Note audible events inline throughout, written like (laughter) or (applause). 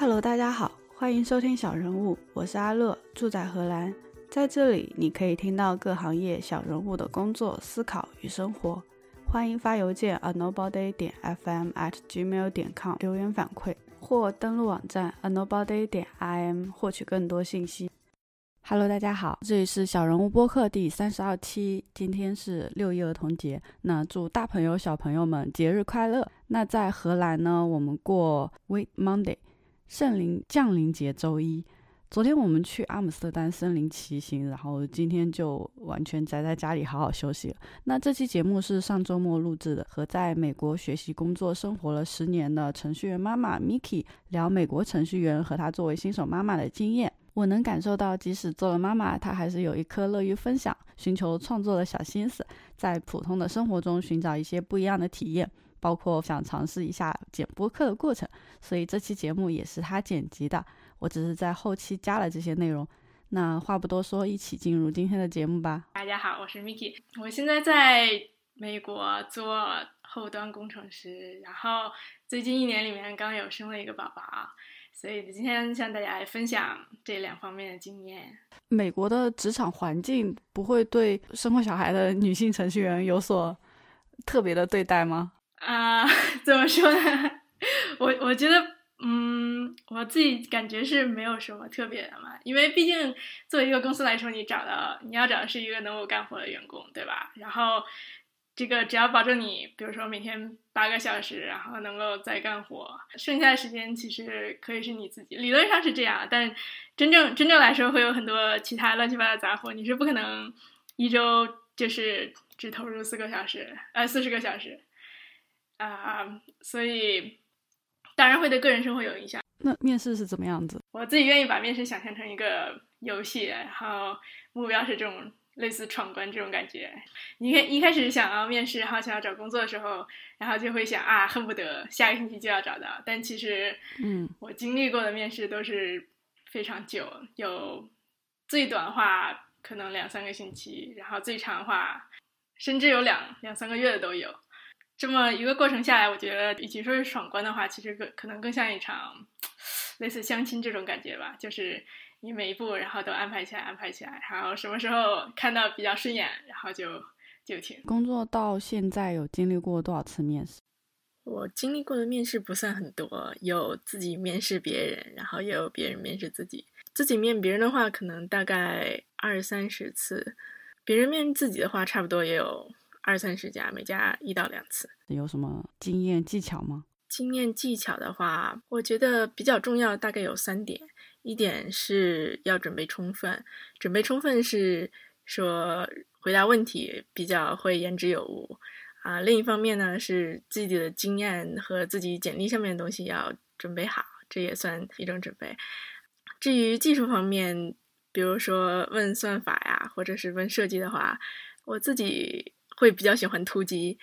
Hello，大家好，欢迎收听小人物，我是阿乐，住在荷兰，在这里你可以听到各行业小人物的工作、思考与生活。欢迎发邮件 a nobody 点 fm at gmail 点 com 留言反馈，或登录网站 a nobody 点 im 获取更多信息。Hello，大家好，这里是小人物播客第三十二期，今天是六一儿童节，那祝大朋友小朋友们节日快乐。那在荷兰呢，我们过 Whit Monday，圣灵降临节周一。昨天我们去阿姆斯特丹森林骑行，然后今天就完全宅在家里好好休息了。那这期节目是上周末录制的，和在美国学习、工作、生活了十年的程序员妈妈 Miki 聊美国程序员和她作为新手妈妈的经验。我能感受到，即使做了妈妈，她还是有一颗乐于分享、寻求创作的小心思，在普通的生活中寻找一些不一样的体验，包括想尝试一下剪播客的过程。所以这期节目也是他剪辑的，我只是在后期加了这些内容。那话不多说，一起进入今天的节目吧。大家好，我是 Miki，我现在在美国做后端工程师，然后最近一年里面刚有生了一个宝宝。所以今天向大家来分享这两方面的经验。美国的职场环境不会对生过小孩的女性程序员有所特别的对待吗？啊，怎么说呢？我我觉得，嗯，我自己感觉是没有什么特别的嘛，因为毕竟作为一个公司来说，你找到你要找的是一个能够干活的员工，对吧？然后。这个只要保证你，比如说每天八个小时，然后能够再干活，剩下的时间其实可以是你自己。理论上是这样，但真正真正来说会有很多其他乱七八糟杂活，你是不可能一周就是只投入四个小时，呃，四十个小时啊，所以当然会对个人生活有影响。那面试是怎么样子？我自己愿意把面试想象成一个游戏，然后目标是这种。类似闯关这种感觉，你看一开始想要面试，然后想要找工作的时候，然后就会想啊，恨不得下个星期就要找到。但其实，嗯，我经历过的面试都是非常久，有最短的话可能两三个星期，然后最长的话甚至有两两三个月的都有。这么一个过程下来，我觉得与其说是闯关的话，其实更可能更像一场类似相亲这种感觉吧，就是。你每一步，然后都安排起来，安排起来，然后什么时候看到比较顺眼，然后就就停。工作到现在有经历过多少次面试？我经历过的面试不算很多，有自己面试别人，然后也有别人面试自己。自己面别人的话，可能大概二三十次；别人面自己的话，差不多也有二三十家，每家一到两次。有什么经验技巧吗？经验技巧的话，我觉得比较重要，大概有三点。一点是要准备充分，准备充分是说回答问题比较会言之有物啊。另一方面呢，是自己的经验和自己简历上面的东西要准备好，这也算一种准备。至于技术方面，比如说问算法呀，或者是问设计的话，我自己会比较喜欢突击，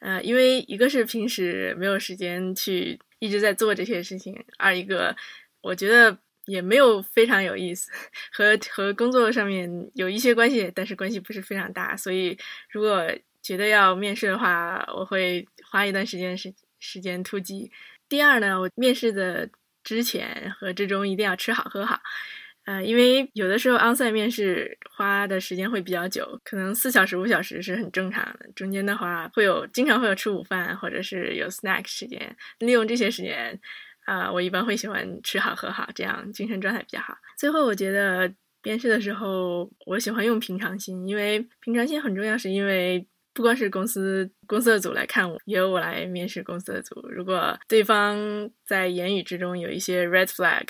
呃，因为一个是平时没有时间去一直在做这些事情，二一个我觉得。也没有非常有意思，和和工作上面有一些关系，但是关系不是非常大。所以如果觉得要面试的话，我会花一段时间时时间突击。第二呢，我面试的之前和之中一定要吃好喝好，呃，因为有的时候 onsite 面试花的时间会比较久，可能四小时五小时是很正常的。中间的话会有经常会有吃午饭或者是有 snack 时间，利用这些时间。啊，我一般会喜欢吃好喝好，这样精神状态比较好。最后，我觉得面试的时候，我喜欢用平常心，因为平常心很重要。是因为不光是公司公司的组来看我，也有我来面试公司的组。如果对方在言语之中有一些 red flag，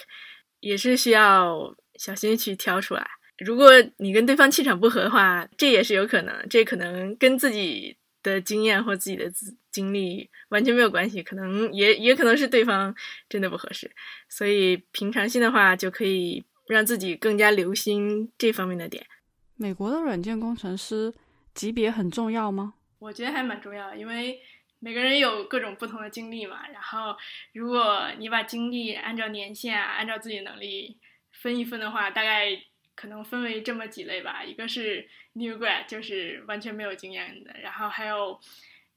也是需要小心去挑出来。如果你跟对方气场不合的话，这也是有可能，这可能跟自己。的经验或自己的经经历完全没有关系，可能也也可能是对方真的不合适，所以平常心的话就可以让自己更加留心这方面的点。美国的软件工程师级别很重要吗？我觉得还蛮重要，因为每个人有各种不同的经历嘛。然后如果你把经历按照年限啊，按照自己能力分一分的话，大概。可能分为这么几类吧，一个是 new grad，就是完全没有经验的，然后还有，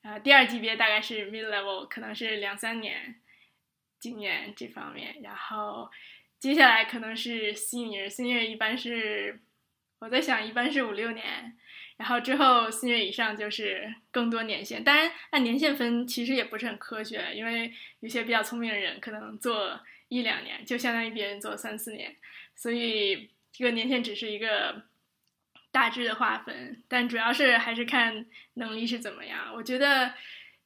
呃，第二级别大概是 mid level，可能是两三年，经验这方面，然后接下来可能是 senior，senior 一般是我在想一般是五六年，然后之后 senior 以上就是更多年限。当然按年限分其实也不是很科学，因为有些比较聪明的人可能做一两年就相当于别人做三四年，所以这个年限只是一个大致的划分，但主要是还是看能力是怎么样。我觉得，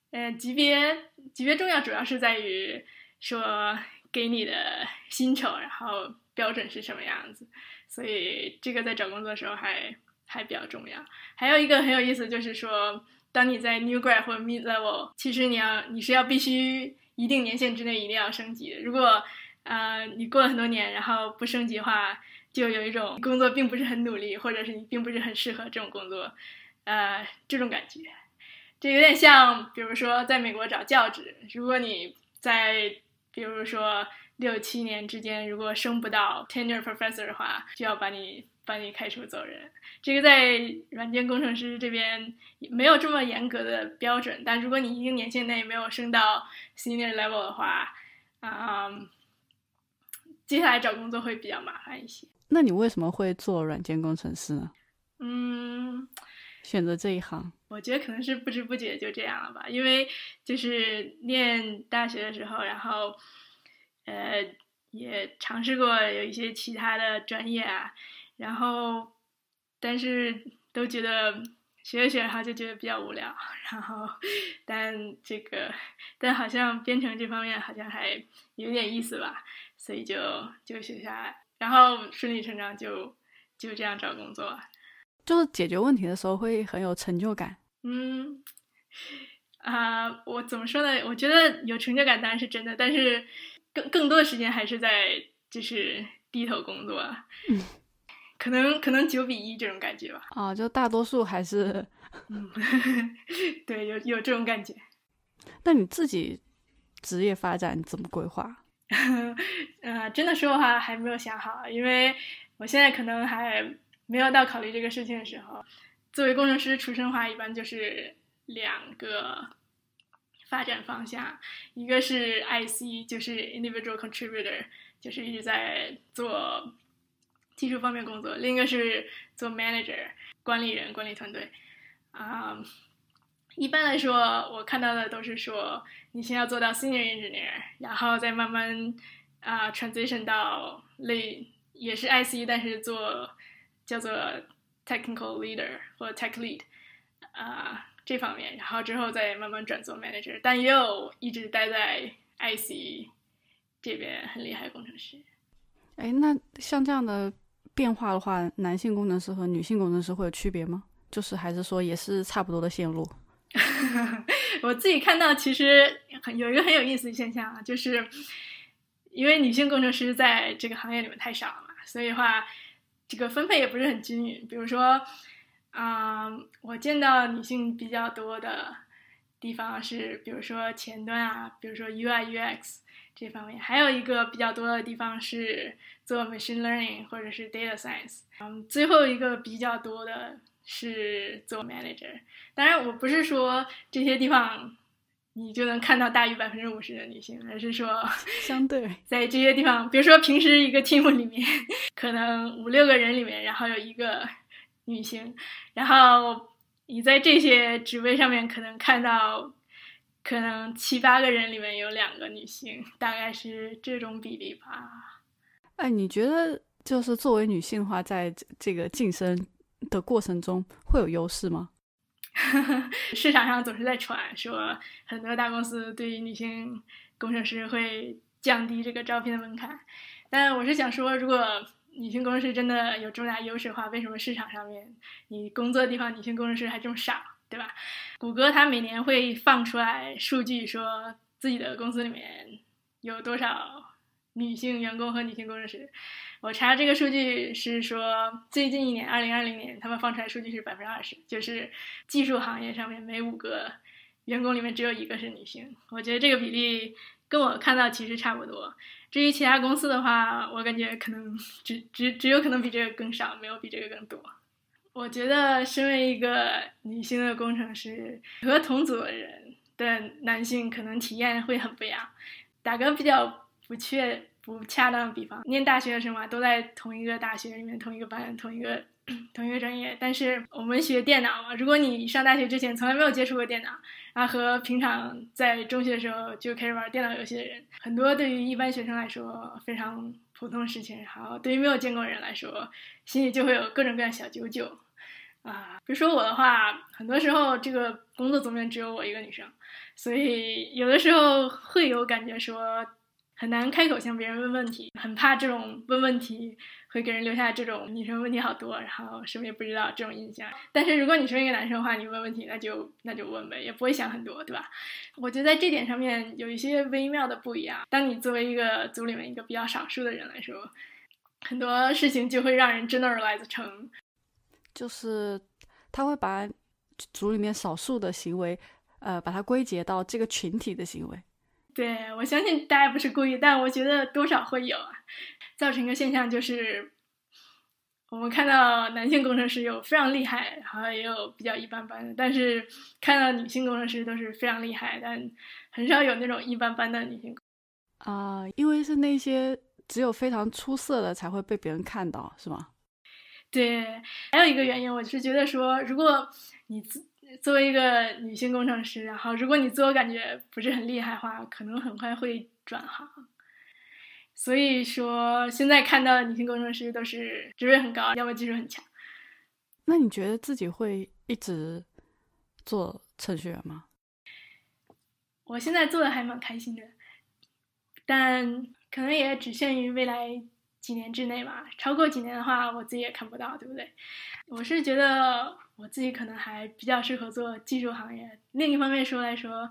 呃，级别级别重要主要是在于。说给你的薪酬，然后标准是什么样子，所以这个在找工作的时候还还比较重要。还有一个很有意思，就是说，当你在 new grad 或 mid level，其实你要你是要必须一定年限之内一定要升级。如果呃你过了很多年，然后不升级的话，就有一种工作并不是很努力，或者是你并不是很适合这种工作，呃这种感觉。这有点像，比如说在美国找教职，如果你在比如说六七年之间，如果升不到 tenure professor 的话，就要把你把你开除走人。这个在软件工程师这边没有这么严格的标准，但如果你一定年限内没有升到 senior level 的话，啊，接下来找工作会比较麻烦一些。那你为什么会做软件工程师呢？嗯，选择这一行，我觉得可能是不知不觉就这样了吧，因为就是念大学的时候，然后呃也尝试过有一些其他的专业啊，然后但是都觉得学着学着哈就觉得比较无聊，然后但这个但好像编程这方面好像还有点意思吧，所以就就学下来，然后顺理成章就就这样找工作。就是解决问题的时候会很有成就感。嗯，啊，我怎么说呢？我觉得有成就感当然是真的，但是更更多的时间还是在就是低头工作。嗯，可能可能九比一这种感觉吧。啊，就大多数还是，(laughs) 嗯，(laughs) 对，有有这种感觉。那你自己职业发展怎么规划？(laughs) 呃，真的说的话还没有想好，因为我现在可能还。没有到考虑这个事情的时候，作为工程师出身的话，一般就是两个发展方向，一个是 IC，就是 individual contributor，就是一直在做技术方面工作；另一个是做 manager，管理人，管理团队。啊，一般来说，我看到的都是说，你先要做到 senior engineer，然后再慢慢啊 transition 到类也是 IC，但是做。叫做 technical leader 或 tech lead 啊这方面，然后之后再慢慢转做 manager，但也有一直待在 IC 这边很厉害工程师。哎，那像这样的变化的话，男性工程师和女性工程师会有区别吗？就是还是说也是差不多的线路？(laughs) 我自己看到其实很有一个很有意思的现象啊，就是因为女性工程师在这个行业里面太少了嘛，所以话。这个分配也不是很均匀，比如说，嗯，我见到女性比较多的地方是，比如说前端啊，比如说 UI UX 这方面，还有一个比较多的地方是做 machine learning 或者是 data science，嗯，最后一个比较多的是做 manager。当然，我不是说这些地方。你就能看到大于百分之五十的女性，而是说 (laughs) 相对 (laughs) 在这些地方，比如说平时一个 team 里面，可能五六个人里面，然后有一个女性，然后你在这些职位上面可能看到，可能七八个人里面有两个女性，大概是这种比例吧。哎，你觉得就是作为女性的话，在这个晋升的过程中会有优势吗？(laughs) 市场上总是在传说，很多大公司对于女性工程师会降低这个招聘的门槛。但我是想说，如果女性工程师真的有重大优势的话，为什么市场上面你工作的地方女性工程师还这么少，对吧？谷歌它每年会放出来数据，说自己的公司里面有多少女性员工和女性工程师。我查这个数据是说，最近一年，二零二零年，他们放出来数据是百分之二十，就是技术行业上面每五个员工里面只有一个是女性。我觉得这个比例跟我看到其实差不多。至于其他公司的话，我感觉可能只只只有可能比这个更少，没有比这个更多。我觉得身为一个女性的工程师，和同组的人的男性可能体验会很不一样。打个比较不确不恰当的比方，念大学的时候嘛，都在同一个大学里面，同一个班，同一个 (clears throat) 同一个专业。但是我们学电脑嘛，如果你上大学之前从来没有接触过电脑，啊和平常在中学的时候就开始玩电脑游戏的人，很多对于一般学生来说非常普通的事情，然后对于没有见过的人来说，心里就会有各种各样小九九。啊，比如说我的话，很多时候这个工作组里面只有我一个女生，所以有的时候会有感觉说很难开口向别人问问题，很怕这种问问题会给人留下这种女生问题好多，然后什么也不知道这种印象。但是如果你是一个男生的话，你问问题那就那就问呗，也不会想很多，对吧？我觉得在这点上面有一些微妙的不一样。当你作为一个组里面一个比较少数的人来说，很多事情就会让人 generalize 成。就是他会把组里面少数的行为，呃，把它归结到这个群体的行为。对，我相信大家不是故意，但我觉得多少会有啊，造成一个现象就是，我们看到男性工程师有非常厉害，然后也有比较一般般的，但是看到女性工程师都是非常厉害，但很少有那种一般般的女性。啊，因为是那些只有非常出色的才会被别人看到，是吗？对，还有一个原因，我是觉得说，如果你作为一个女性工程师，然后如果你自我感觉不是很厉害的话，可能很快会转行。所以说，现在看到的女性工程师都是职位很高，要么技术很强。那你觉得自己会一直做程序员吗？我现在做的还蛮开心的，但可能也只限于未来。几年之内吧，超过几年的话，我自己也看不到，对不对？我是觉得我自己可能还比较适合做技术行业。另一方面说来说，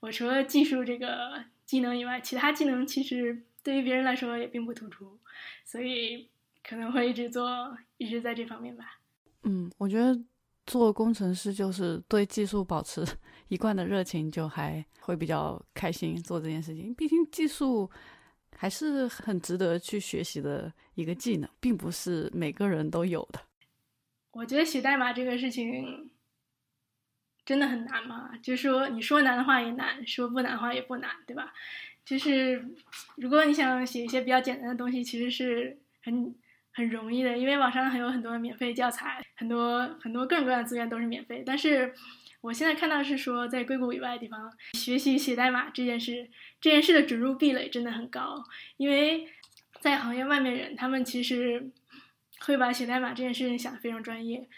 我除了技术这个技能以外，其他技能其实对于别人来说也并不突出，所以可能会一直做，一直在这方面吧。嗯，我觉得做工程师就是对技术保持 (laughs) 一贯的热情，就还会比较开心做这件事情。毕竟技术。还是很值得去学习的一个技能，并不是每个人都有的。我觉得写代码这个事情真的很难嘛，就是说你说难的话也难，说不难的话也不难，对吧？就是如果你想写一些比较简单的东西，其实是很很容易的，因为网上还有很多免费教材，很多很多各种各样的资源都是免费，但是。我现在看到是说，在硅谷以外的地方学习写代码这件事，这件事的准入壁垒真的很高。因为在行业外面人，他们其实会把写代码这件事情想得非常专业，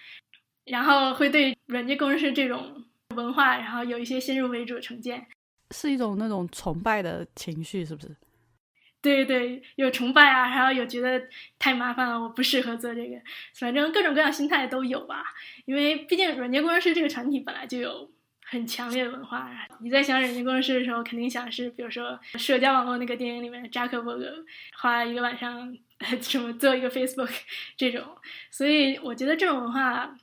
然后会对软件工程师这种文化，然后有一些先入为主的成见，是一种那种崇拜的情绪，是不是？对对，有崇拜啊，然后有觉得太麻烦了，我不适合做这个，反正各种各样心态都有吧。因为毕竟软件工程师这个团体本来就有很强烈的文化。你在想软件工程师的时候，肯定想是，比如说社交网络那个电影里面扎克伯格花一个晚上 (laughs) 什么做一个 Facebook (laughs) 这种。所以我觉得这种文化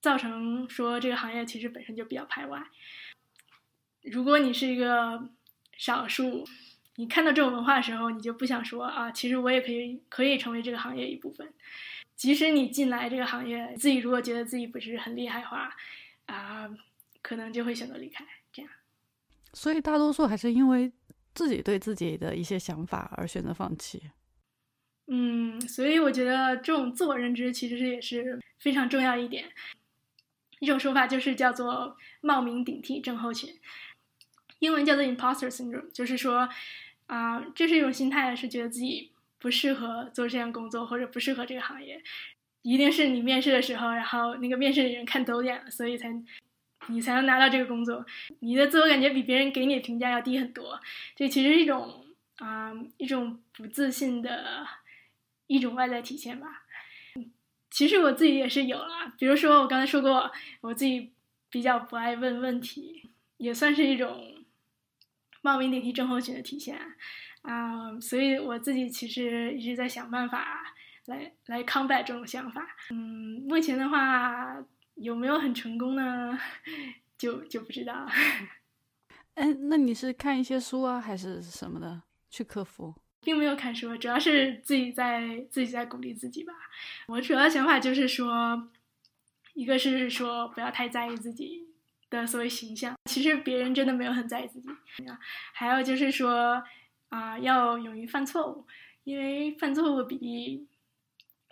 造成说这个行业其实本身就比较排外。如果你是一个少数。你看到这种文化的时候，你就不想说啊，其实我也可以可以成为这个行业一部分。即使你进来这个行业，自己如果觉得自己不是很厉害的话，啊，可能就会选择离开。这样，所以大多数还是因为自己对自己的一些想法而选择放弃。嗯，所以我觉得这种自我认知其实是也是非常重要一点。一种说法就是叫做冒名顶替症候群，英文叫做 imposter syndrome，就是说。啊，这是一种心态，是觉得自己不适合做这项工作，或者不适合这个行业。一定是你面试的时候，然后那个面试的人看走眼了，所以才你才能拿到这个工作。你的自我感觉比别人给你的评价要低很多，这其实是一种啊一种不自信的一种外在体现吧。其实我自己也是有了，比如说我刚才说过，我自己比较不爱问问题，也算是一种。冒名顶替症候群的体现啊，所以我自己其实一直在想办法来来 combat 这种想法。嗯，目前的话有没有很成功呢？(laughs) 就就不知道。哎，那你是看一些书啊，还是什么的去克服？并没有看书，主要是自己在自己在鼓励自己吧。我主要想法就是说，一个是说不要太在意自己。的所谓形象，其实别人真的没有很在意自己。还有就是说，啊，要勇于犯错误，因为犯错误比例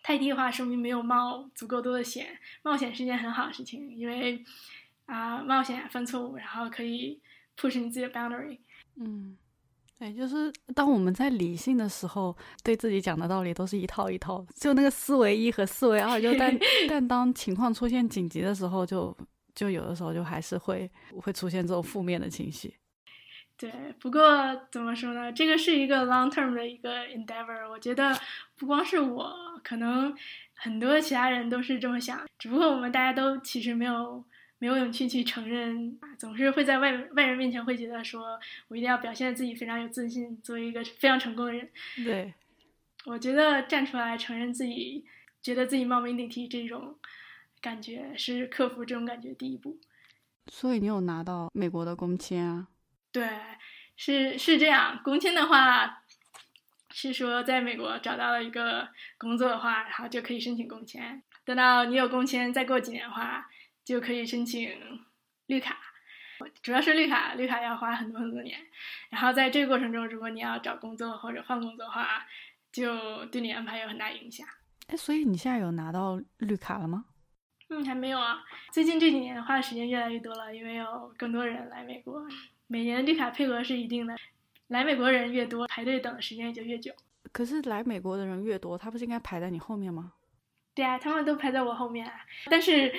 太低的话，说明没有冒足够多的险。冒险是件很好的事情，因为啊，冒险犯错误，然后可以 push 你自己的 boundary。嗯，对，就是当我们在理性的时候，对自己讲的道理都是一套一套，就那个思维一和思维二，就但 (laughs) 但当情况出现紧急的时候，就就有的时候就还是会会出现这种负面的情绪。对，不过怎么说呢？这个是一个 long term 的一个 endeavor。我觉得不光是我，可能很多其他人都是这么想。只不过我们大家都其实没有没有勇气去承认，总是会在外外人面前会觉得说我一定要表现自己非常有自信，作为一个非常成功的人。对，我觉得站出来承认自己觉得自己冒名顶替这种感觉，是克服这种感觉的第一步。所以你有拿到美国的工签啊？对，是是这样。工签的话，是说在美国找到了一个工作的话，然后就可以申请工签。等到你有工签，再过几年的话，就可以申请绿卡。主要是绿卡，绿卡要花很多很多年。然后在这个过程中，如果你要找工作或者换工作的话，就对你安排有很大影响。哎，所以你现在有拿到绿卡了吗？嗯，还没有啊。最近这几年花的时间越来越多了，因为有更多人来美国。每年绿卡配额是一定的，来美国人越多，排队等的时间也就越久。可是来美国的人越多，他不是应该排在你后面吗？对啊，他们都排在我后面啊。但是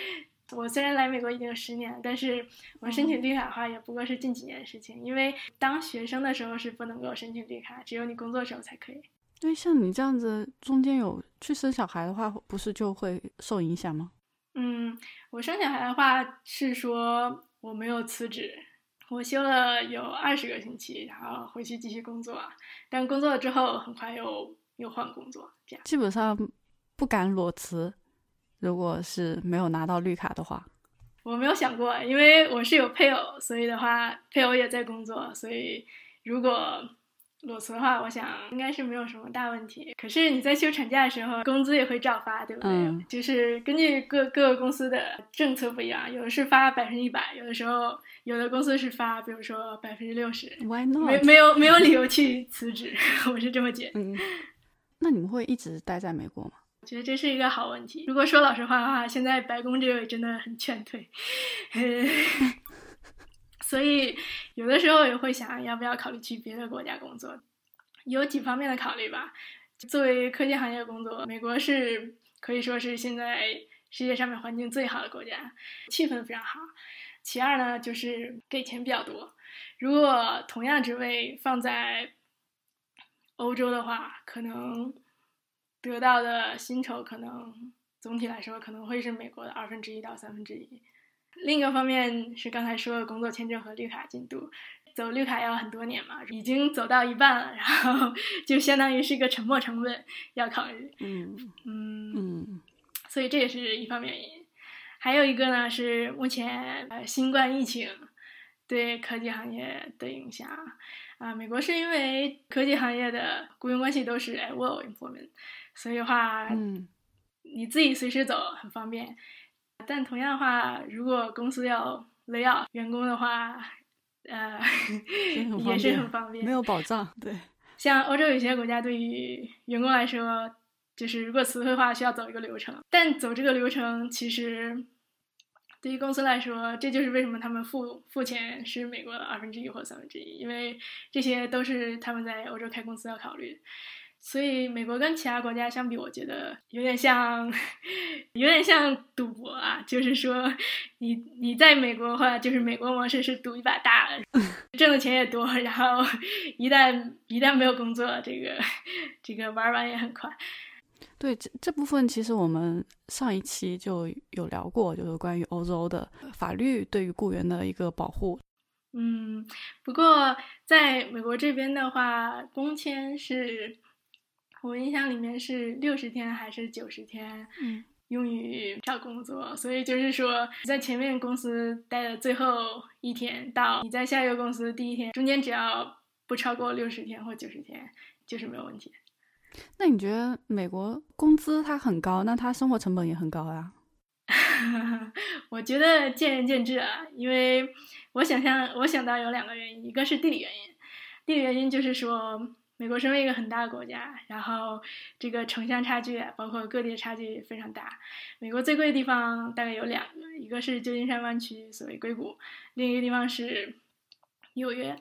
我虽然来美国已经有十年，但是我申请绿卡的话也不过是近几年的事情。因为当学生的时候是不能够申请绿卡，只有你工作时候才可以。因为像你这样子，中间有去生小孩的话，不是就会受影响吗？嗯，我生小孩的话是说我没有辞职。我休了有二十个星期，然后回去继续工作。但工作了之后，很快又又换工作，这样基本上不敢裸辞。如果是没有拿到绿卡的话，我没有想过，因为我是有配偶，所以的话，配偶也在工作，所以如果。裸辞的话，我想应该是没有什么大问题。可是你在休产假的时候，工资也会照发，对不对？嗯。就是根据各各个公司的政策不一样，有的是发百分之一百，有的时候有的公司是发，比如说百分之六十。Why not？没没有没有理由去辞职，(laughs) 我是这么觉得。嗯。那你们会一直待在美国吗？我觉得这是一个好问题。如果说老实话的话，现在白宫这位真的很劝退。(laughs) 所以有的时候也会想，要不要考虑去别的国家工作？有几方面的考虑吧。作为科技行业工作，美国是可以说是现在世界上面环境最好的国家，气氛非常好。其二呢，就是给钱比较多。如果同样职位放在欧洲的话，可能得到的薪酬可能总体来说可能会是美国的二分之一到三分之一。另一个方面是刚才说的工作签证和绿卡进度，走绿卡要很多年嘛，已经走到一半了，然后 (laughs) 就相当于是一个沉没成本要考虑。嗯嗯嗯，所以这也是一方面原因。还有一个呢是目前呃新冠疫情对科技行业的影响啊，美国是因为科技行业的雇佣关系都是 at will employment，所以的话，嗯，你自己随时走很方便。但同样的话，如果公司要 lay off 员工的话，呃，(laughs) 也是很方便，没有保障。对，(laughs) 像欧洲有些国家，对于员工来说，就是如果辞退的话，需要走一个流程。但走这个流程，其实对于公司来说，这就是为什么他们付付钱是美国的二分之一或三分之一，因为这些都是他们在欧洲开公司要考虑。所以，美国跟其他国家相比，我觉得有点像，(laughs) 有点像赌博啊。就是说，你你在美国的话，就是美国模式是赌一把大的，(laughs) 挣的钱也多，然后 (laughs) 一旦一旦没有工作，这个这个玩完也很快。对这这部分，其实我们上一期就有聊过，就是关于欧洲的法律对于雇员的一个保护。嗯，不过在美国这边的话，工签是。我印象里面是六十天还是九十天，嗯，用于找工作，所以就是说在前面公司待的最后一天到你在下一个公司第一天中间，只要不超过六十天或九十天，就是没有问题。那你觉得美国工资它很高，那它生活成本也很高呀？(laughs) 我觉得见仁见智啊，因为我想象我想到有两个原因，一个是地理原因。地理原因就是说，美国身为一个很大的国家，然后这个城乡差距，包括各地的差距非常大。美国最贵的地方大概有两个，一个是旧金山湾区，所谓硅谷；另一个地方是纽约。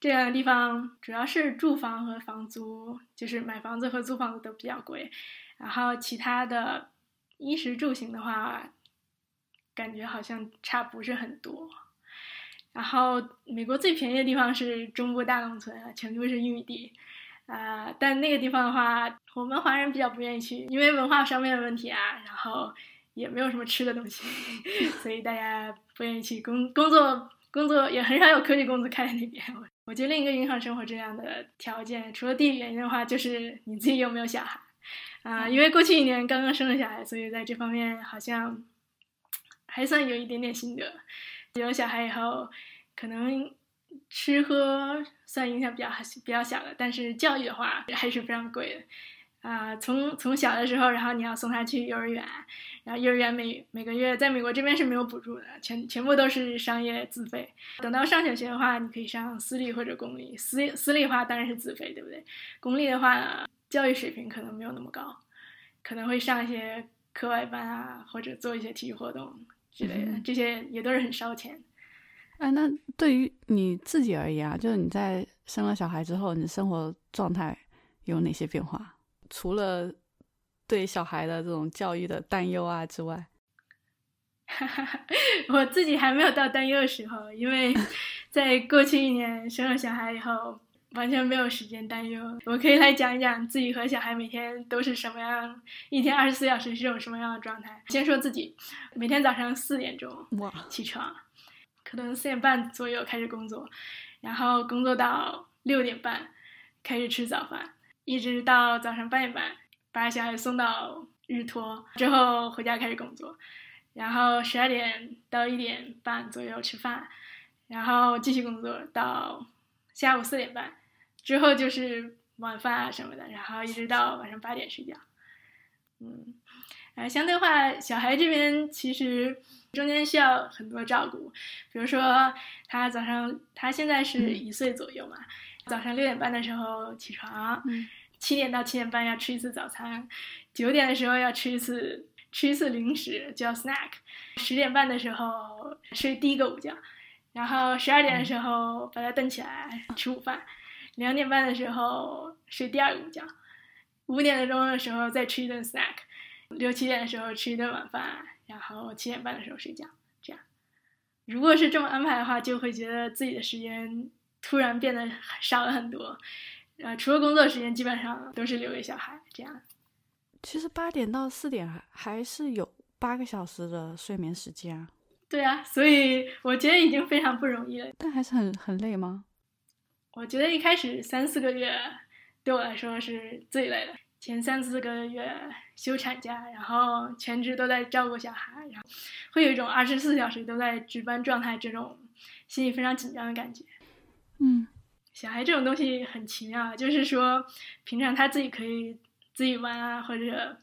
这两个地方主要是住房和房租，就是买房子和租房子都比较贵。然后其他的衣食住行的话，感觉好像差不是很多。然后美国最便宜的地方是中部大农村啊，全部是玉米地，啊，但那个地方的话，我们华人比较不愿意去，因为文化上面的问题啊，然后也没有什么吃的东西，(laughs) 所以大家不愿意去工工作，工作也很少有科技公司开在那边。(laughs) 我觉得另一个影响生活质量的条件，除了地理原因的话，就是你自己有没有小孩。啊，因为过去一年刚刚生了小孩，所以在这方面好像还算有一点点心得。有了小孩以后，可能吃喝算影响比较比较小的，但是教育的话还是非常贵的。啊，从从小的时候，然后你要送他去幼儿园，然后幼儿园每每个月在美国这边是没有补助的，全全部都是商业自费。等到上小学的话，你可以上私立或者公立，私私立的话当然是自费，对不对？公立的话呢？教育水平可能没有那么高，可能会上一些课外班啊，或者做一些体育活动之类的，这些也都是很烧钱。哎，那对于你自己而言啊，就是你在生了小孩之后，你生活状态有哪些变化？除了对小孩的这种教育的担忧啊之外，(laughs) 我自己还没有到担忧的时候，因为 (laughs) 在过去一年生了小孩以后。完全没有时间担忧，我可以来讲一讲自己和小孩每天都是什么样，一天二十四小时是种什么样的状态。先说自己，每天早上四点钟起床，可能四点半左右开始工作，然后工作到六点半开始吃早饭，一直到早上八点半把小孩送到日托之后回家开始工作，然后十二点到一点半左右吃饭，然后继续工作到下午四点半。之后就是晚饭啊什么的，然后一直到晚上八点睡觉。嗯，呃，相对话，小孩这边其实中间需要很多照顾，比如说他早上，他现在是一岁左右嘛，早上六点半的时候起床，七点到七点半要吃一次早餐，九点的时候要吃一次吃一次零食叫 snack，十点半的时候睡第一个午觉，然后十二点的时候把他蹬起来吃午饭。两点半的时候睡第二个午觉，五点多钟的时候再吃一顿 snack，六七点的时候吃一顿晚饭，然后七点半的时候睡觉。这样，如果是这么安排的话，就会觉得自己的时间突然变得少了很多。呃，除了工作时间，基本上都是留给小孩。这样，其实八点到四点还还是有八个小时的睡眠时间啊。对啊，所以我觉得已经非常不容易了。但还是很很累吗？我觉得一开始三四个月对我来说是最累的，前三四个月休产假，然后全职都在照顾小孩，然后会有一种二十四小时都在值班状态，这种心里非常紧张的感觉。嗯，小孩这种东西很奇妙，就是说平常他自己可以自己玩啊，或者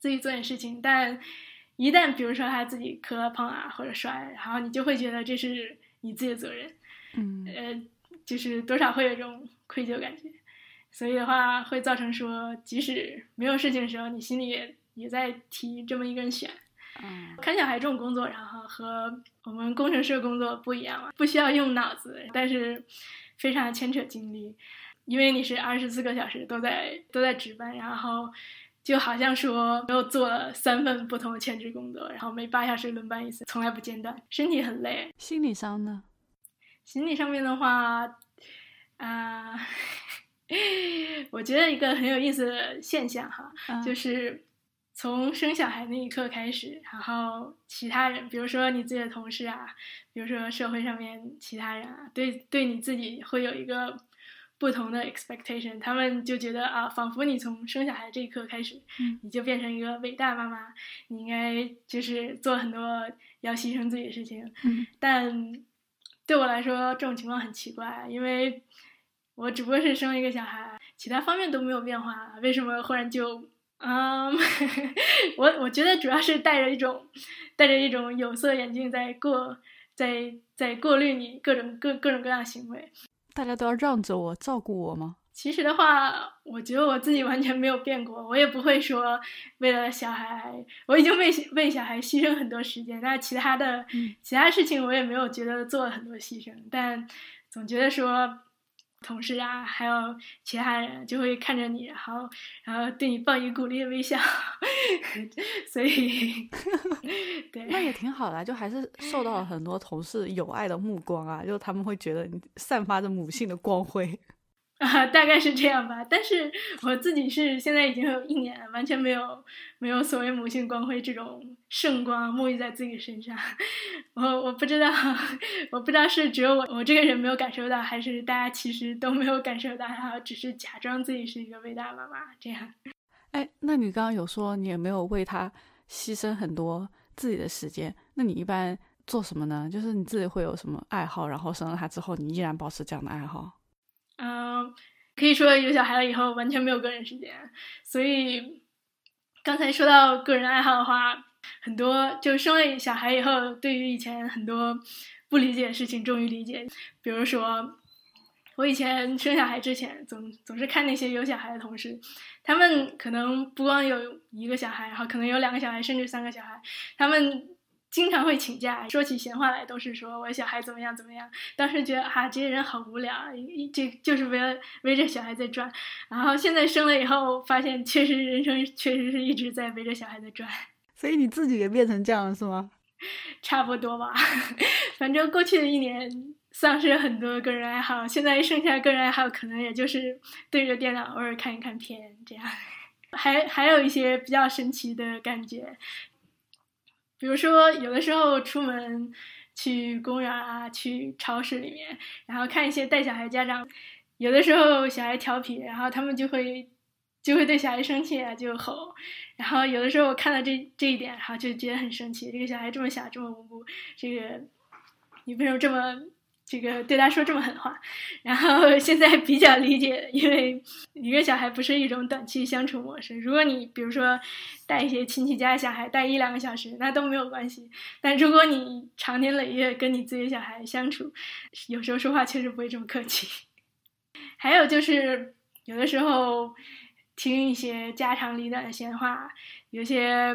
自己做点事情，但一旦比如说他自己磕碰啊或者摔，然后你就会觉得这是你自己的责任。嗯，呃。就是多少会有一种愧疚感觉，所以的话会造成说，即使没有事情的时候，你心里也也在提这么一根弦。嗯，看小孩这种工作，然后和我们工程师的工作不一样嘛，不需要用脑子，但是非常牵扯精力，因为你是二十四个小时都在都在值班，然后就好像说又做了三份不同的全职工作，然后每八小时轮班一次，从来不间断，身体很累。心理上呢？心理上面的话，啊，(laughs) 我觉得一个很有意思的现象哈，就是从生小孩那一刻开始，然后其他人，比如说你自己的同事啊，比如说社会上面其他人啊，对对你自己会有一个不同的 expectation，他们就觉得啊，仿佛你从生小孩这一刻开始，你就变成一个伟大妈妈，你应该就是做很多要牺牲自己的事情，但。对我来说，这种情况很奇怪，因为我只不过是生了一个小孩，其他方面都没有变化，为什么忽然就……嗯，(laughs) 我我觉得主要是带着一种带着一种有色眼镜在过，在在过滤你各种各各种各样的行为。大家都要让着我，照顾我吗？其实的话，我觉得我自己完全没有变过，我也不会说为了小孩，我已经为为小孩牺牲很多时间。那其他的其他事情，我也没有觉得做了很多牺牲，但总觉得说。同事啊，还有其他人就会看着你，然后然后对你报以鼓励的微笑，(laughs) 所以 (laughs) 对，那也挺好的，就还是受到了很多同事友爱的目光啊，就他们会觉得你散发着母性的光辉。啊，(laughs) 大概是这样吧。但是我自己是现在已经有一年，完全没有没有所谓母性光辉这种圣光沐浴在自己身上。我我不知道，(laughs) 我不知道是只有我我这个人没有感受到，还是大家其实都没有感受到，然后只是假装自己是一个伟大妈妈这样。(laughs) 哎，那你刚刚有说你也没有为他牺牲很多自己的时间，那你一般做什么呢？就是你自己会有什么爱好？然后生了他之后，你依然保持这样的爱好？嗯，可以说有小孩了以后完全没有个人时间，所以刚才说到个人爱好的话，很多就生了小孩以后，对于以前很多不理解的事情终于理解。比如说，我以前生小孩之前，总总是看那些有小孩的同事，他们可能不光有一个小孩，然后可能有两个小孩，甚至三个小孩，他们。经常会请假，说起闲话来都是说我小孩怎么样怎么样。当时觉得啊，这些人好无聊，一这就是围了围着小孩在转。然后现在生了以后，发现确实人生确实是一直在围着小孩在转。(laughs) 所以你自己也变成这样了是吗？差不多吧，(laughs) 反正过去的一年丧失了很多个人爱好，现在剩下个人爱好可能也就是对着电脑偶尔看一看片这样。(laughs) 还还有一些比较神奇的感觉。比如说，有的时候出门去公园啊，去超市里面，然后看一些带小孩家长，有的时候小孩调皮，然后他们就会就会对小孩生气啊，就吼。然后有的时候我看到这这一点，然后就觉得很生气，这个小孩这么小，这么无辜，这个女朋友这么？这个对他说这么狠话，然后 (laughs) 现在比较理解，因为一个小孩不是一种短期相处模式。如果你比如说带一些亲戚家的小孩，带一两个小时，那都没有关系。但如果你长年累月跟你自己的小孩相处，有时候说话确实不会这么客气。(laughs) 还有就是有的时候听一些家长里短的闲话，有些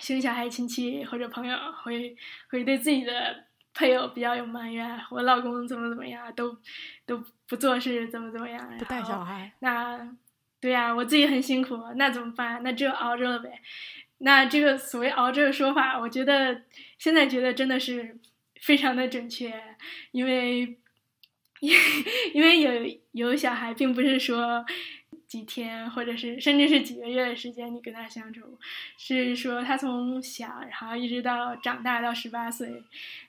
生小孩亲戚或者朋友会会对自己的。配偶比较有埋怨，我老公怎么怎么样，都都不做事，怎么怎么样，不带小孩。那，对呀，我自己很辛苦，那怎么办？那只有熬着了呗。那这个所谓熬着的说法，我觉得现在觉得真的是非常的准确，因为，因 (laughs) 因为有有小孩，并不是说。几天，或者是甚至是几个月的时间，你跟他相处，是说他从小，然后一直到长大到十八岁，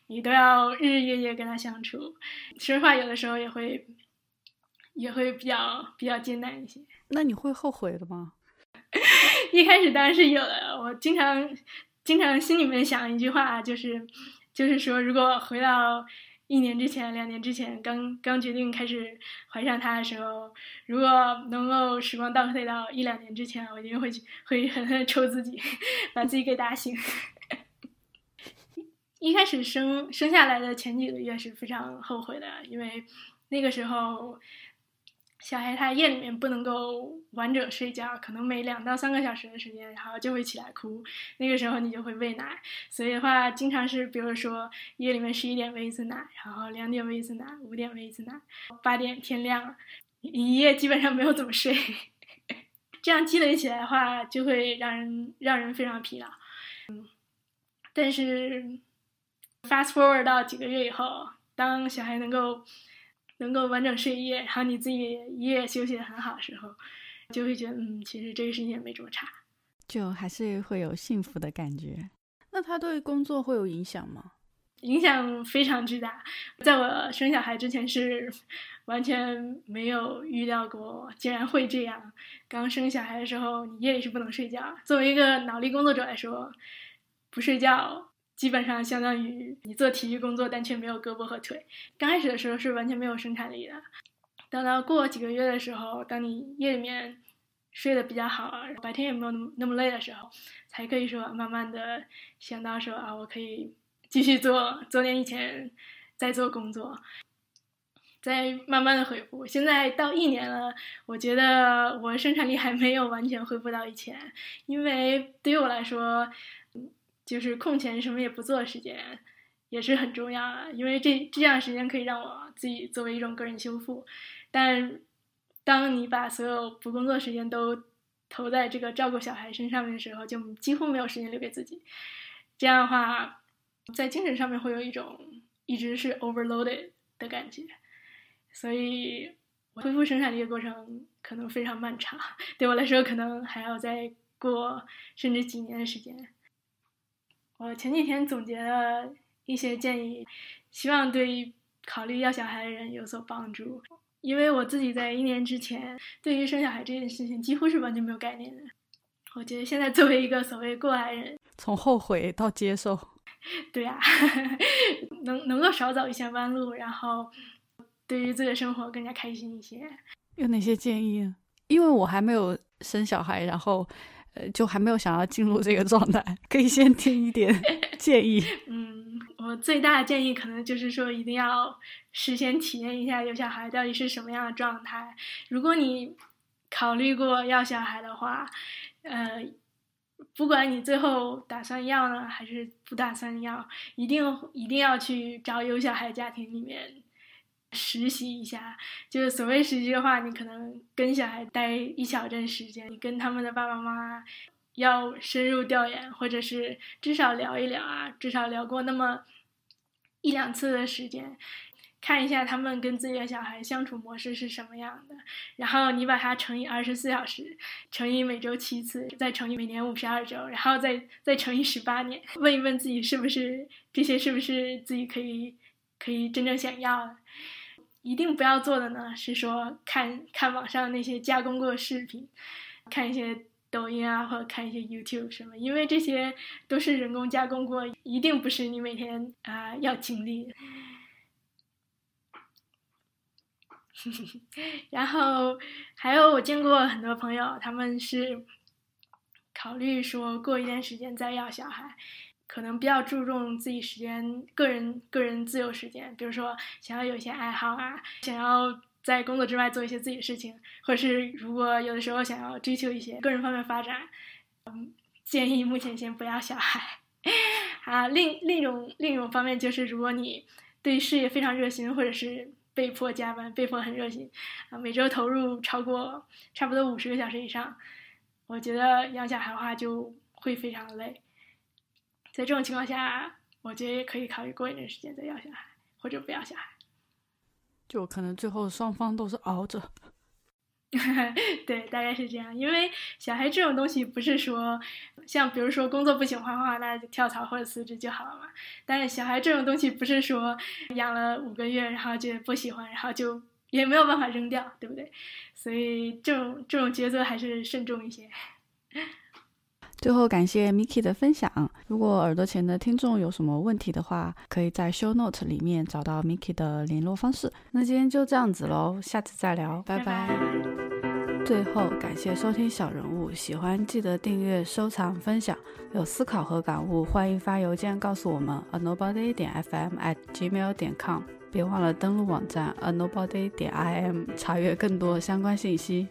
你都要日日夜夜跟他相处。说实话，有的时候也会，也会比较比较艰难一些。那你会后悔的吗？(laughs) 一开始当然是有的，我经常经常心里面想一句话，就是就是说，如果回到。一年之前、两年之前，刚刚决定开始怀上他的时候，如果能够时光倒退到一两年之前，我一定会去，会狠狠抽自己，把自己给打醒。(laughs) 一开始生生下来的前几个月是非常后悔的，因为那个时候。小孩他夜里面不能够完整睡觉，可能每两到三个小时的时间，然后就会起来哭。那个时候你就会喂奶，所以的话，经常是比如说夜里面十一点喂一次奶，然后两点喂一次奶，五点喂一次奶，八点天亮，一夜基本上没有怎么睡。(laughs) 这样积累起来的话，就会让人让人非常疲劳。嗯，但是 fast forward 到几个月以后，当小孩能够。能够完整睡一夜，然后你自己一夜休息的很好的时候，就会觉得嗯，其实这个事情也没这么差，就还是会有幸福的感觉。那它对工作会有影响吗？影响非常巨大。在我生小孩之前是完全没有预料过，竟然会这样。刚生小孩的时候，你夜里是不能睡觉。作为一个脑力工作者来说，不睡觉。基本上相当于你做体育工作，但却没有胳膊和腿。刚开始的时候是完全没有生产力的，等到过几个月的时候，当你夜里面睡得比较好，白天也没有那么那么累的时候，才可以说慢慢的想到说啊，我可以继续做做点以前在做工作。在慢慢的恢复。现在到一年了，我觉得我生产力还没有完全恢复到以前，因为对于我来说，就是空闲什么也不做的时间也是很重要的，因为这这样时间可以让我自己作为一种个人修复。但当你把所有不工作时间都投在这个照顾小孩身上面的时候，就几乎没有时间留给自己。这样的话，在精神上面会有一种一直是 overloaded 的感觉，所以恢复生产力的过程可能非常漫长，对我来说可能还要再过甚至几年的时间。我前几天总结了一些建议，希望对考虑要小孩的人有所帮助。因为我自己在一年之前对于生小孩这件事情几乎是完全没有概念的。我觉得现在作为一个所谓过来人，从后悔到接受，(laughs) 对呀，(laughs) 能能够少走一些弯路，然后对于自己的生活更加开心一些。有哪些建议？因为我还没有生小孩，然后呃，就还没有想要进入这个状态，可以先听一点 (laughs) 建议。嗯，我最大的建议可能就是说，一定要事先体验一下有小孩到底是什么样的状态。如果你考虑过要小孩的话，呃，不管你最后打算要呢，还是不打算要，一定一定要去找有小孩家庭里面实习一下。就是所谓实习的话，你可能跟小孩待一小阵时间，你跟他们的爸爸妈妈要深入调研，或者是至少聊一聊啊，至少聊过那么一两次的时间。看一下他们跟自己的小孩相处模式是什么样的，然后你把它乘以二十四小时，乘以每周七次，再乘以每年五十二周，然后再再乘以十八年，问一问自己是不是这些是不是自己可以可以真正想要的。一定不要做的呢是说看看网上那些加工过的视频，看一些抖音啊或者看一些 YouTube 什么，因为这些都是人工加工过，一定不是你每天啊要经历。(laughs) 然后还有我见过很多朋友，他们是考虑说过一段时间再要小孩，可能比较注重自己时间、个人个人自由时间，比如说想要有一些爱好啊，想要在工作之外做一些自己的事情，或者是如果有的时候想要追求一些个人方面发展，嗯，建议目前先不要小孩。(laughs) 啊，另另一种另一种方面就是，如果你对事业非常热心，或者是。被迫加班，被迫很热心，啊，每周投入超过差不多五十个小时以上，我觉得养小孩的话就会非常累。在这种情况下，我觉得也可以考虑过一段时间再要小孩，或者不要小孩。就可能最后双方都是熬着。(laughs) 对，大概是这样。因为小孩这种东西不是说，像比如说工作不喜欢的话，那就跳槽或者辞职就好了嘛。但是小孩这种东西不是说养了五个月，然后就不喜欢，然后就也没有办法扔掉，对不对？所以这种这种抉择还是慎重一些。最后感谢 Miki 的分享。如果耳朵前的听众有什么问题的话，可以在 Show Note 里面找到 Miki 的联络方式。那今天就这样子喽，下次再聊，拜拜。最后感谢收听小人物，喜欢记得订阅、收藏、分享。有思考和感悟，欢迎发邮件告诉我们：a nobody 点 fm at gmail 点 com。别忘了登录网站 a nobody 点 im，查阅更多相关信息。